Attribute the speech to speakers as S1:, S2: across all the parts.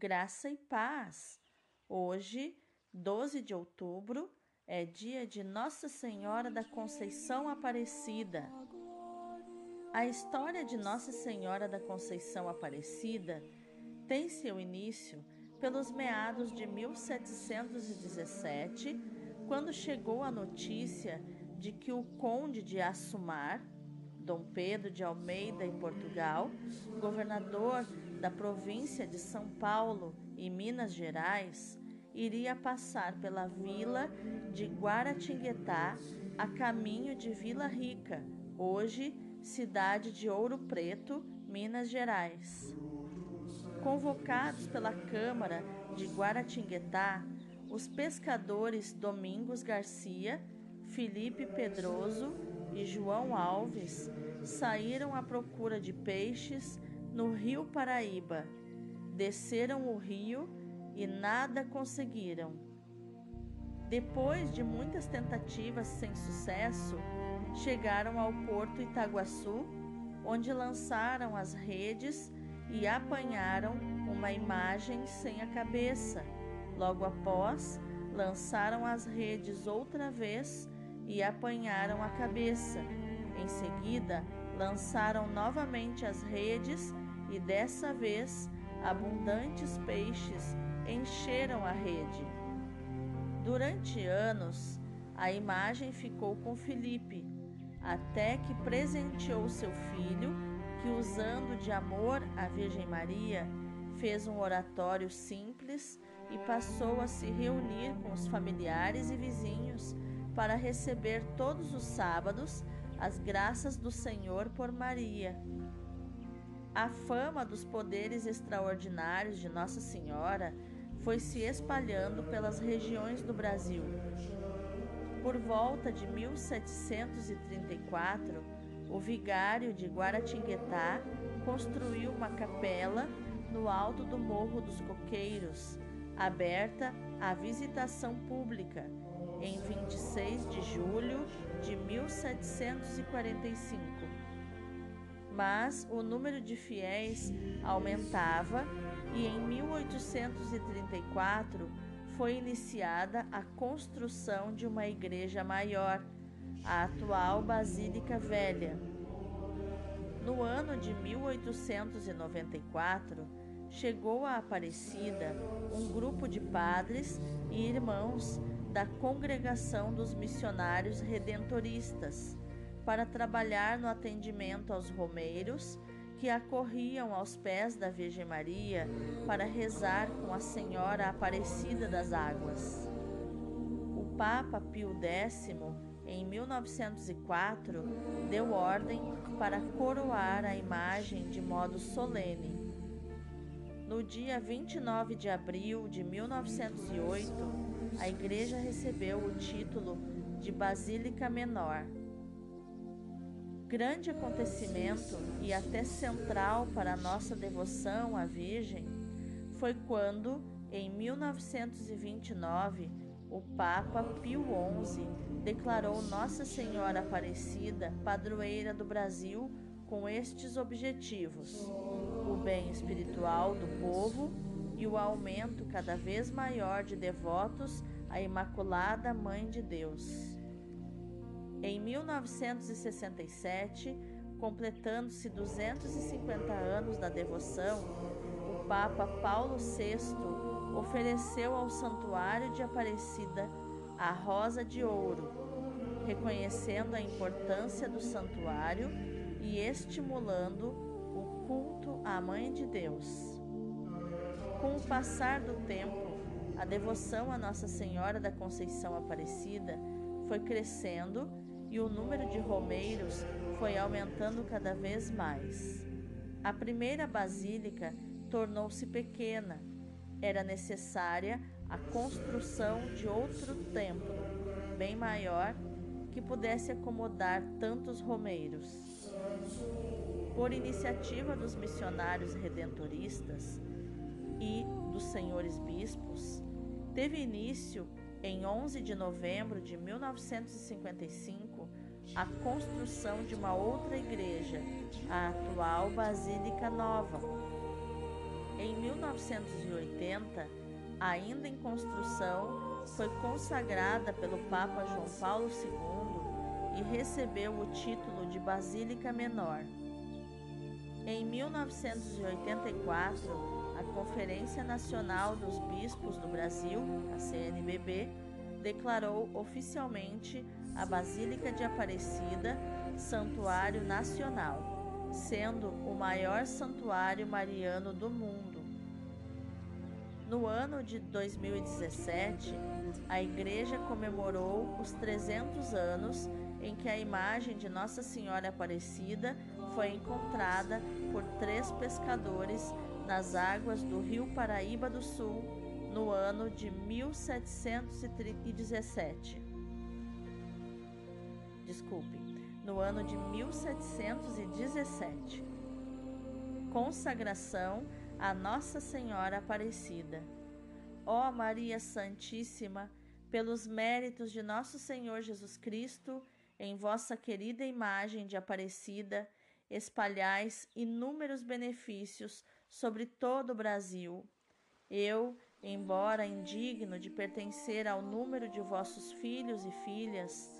S1: graça e paz. Hoje, 12 de outubro, é dia de Nossa Senhora da Conceição Aparecida. A história de Nossa Senhora da Conceição Aparecida tem seu início pelos meados de 1717, quando chegou a notícia de que o conde de Assumar, Dom Pedro de Almeida em Portugal, governador da província de São Paulo e Minas Gerais, iria passar pela vila de Guaratinguetá a caminho de Vila Rica, hoje cidade de Ouro Preto, Minas Gerais. Convocados pela Câmara de Guaratinguetá, os pescadores Domingos Garcia, Felipe Pedroso e João Alves saíram à procura de peixes no rio Paraíba. Desceram o rio e nada conseguiram. Depois de muitas tentativas sem sucesso, chegaram ao porto Itaguaçu, onde lançaram as redes e apanharam uma imagem sem a cabeça. Logo após, lançaram as redes outra vez e apanharam a cabeça. Em seguida, lançaram novamente as redes e dessa vez abundantes peixes encheram a rede. Durante anos, a imagem ficou com Felipe, até que presenteou seu filho, que usando de amor à Virgem Maria, fez um oratório simples e passou a se reunir com os familiares e vizinhos para receber todos os sábados as graças do Senhor por Maria. A fama dos poderes extraordinários de Nossa Senhora foi se espalhando pelas regiões do Brasil. Por volta de 1734, o vigário de Guaratinguetá construiu uma capela no alto do Morro dos Coqueiros, aberta à visitação pública, em 26 de julho de 1745. Mas o número de fiéis aumentava e em 1834 foi iniciada a construção de uma igreja maior, a atual Basílica Velha. No ano de 1894, chegou a Aparecida um grupo de padres e irmãos da Congregação dos Missionários Redentoristas para trabalhar no atendimento aos romeiros que acorriam aos pés da Virgem Maria para rezar com a Senhora Aparecida das Águas. O Papa Pio X, em 1904, deu ordem para coroar a imagem de modo solene. No dia 29 de abril de 1908, a igreja recebeu o título de Basílica Menor grande acontecimento e até central para nossa devoção à Virgem foi quando, em 1929, o Papa Pio XI declarou Nossa Senhora Aparecida padroeira do Brasil com estes objetivos: o bem espiritual do povo e o aumento cada vez maior de devotos à Imaculada Mãe de Deus. Em 1967, completando-se 250 anos da devoção, o Papa Paulo VI ofereceu ao Santuário de Aparecida a Rosa de Ouro, reconhecendo a importância do santuário e estimulando o culto à Mãe de Deus. Com o passar do tempo, a devoção a Nossa Senhora da Conceição Aparecida foi crescendo e o número de romeiros foi aumentando cada vez mais. A primeira basílica tornou-se pequena. Era necessária a construção de outro templo, bem maior, que pudesse acomodar tantos romeiros. Por iniciativa dos missionários redentoristas e dos senhores bispos, teve início em 11 de novembro de 1955, a construção de uma outra igreja, a atual Basílica Nova. Em 1980, ainda em construção, foi consagrada pelo Papa João Paulo II e recebeu o título de Basílica Menor. Em 1984, a Conferência Nacional dos Bispos do Brasil, a CNBB, declarou oficialmente a Basílica de Aparecida santuário nacional, sendo o maior santuário mariano do mundo. No ano de 2017, a igreja comemorou os 300 anos em que a imagem de Nossa Senhora Aparecida foi encontrada por três pescadores nas águas do rio Paraíba do Sul no ano de 1717. Desculpe, no ano de 1717. Consagração a Nossa Senhora Aparecida. Ó Maria Santíssima, pelos méritos de nosso Senhor Jesus Cristo, em vossa querida imagem de Aparecida, espalhais inúmeros benefícios sobre todo o Brasil. Eu, embora indigno de pertencer ao número de vossos filhos e filhas,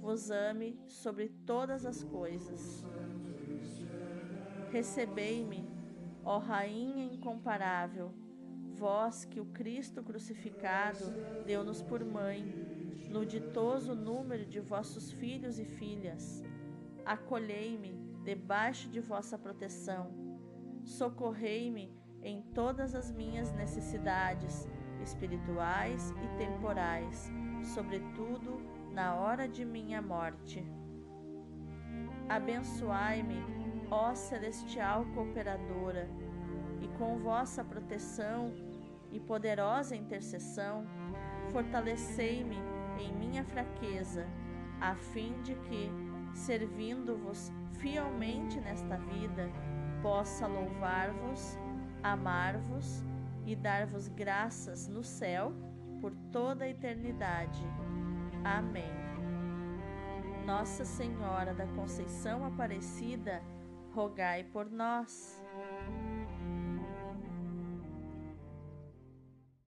S1: vos ame sobre todas as coisas. Recebei-me, ó Rainha incomparável, vós que o Cristo crucificado deu-nos por mãe, no ditoso número de vossos filhos e filhas. Acolhei-me debaixo de vossa proteção. Socorrei-me em todas as minhas necessidades espirituais e temporais, sobretudo na hora de minha morte. Abençoai-me, ó celestial cooperadora, e com vossa proteção e poderosa intercessão, fortalecei-me em minha fraqueza, a fim de que, servindo-vos fielmente nesta vida, possa louvar-vos amar-vos e dar-vos graças no céu por toda a eternidade. Amém. Nossa Senhora da Conceição Aparecida, rogai por nós.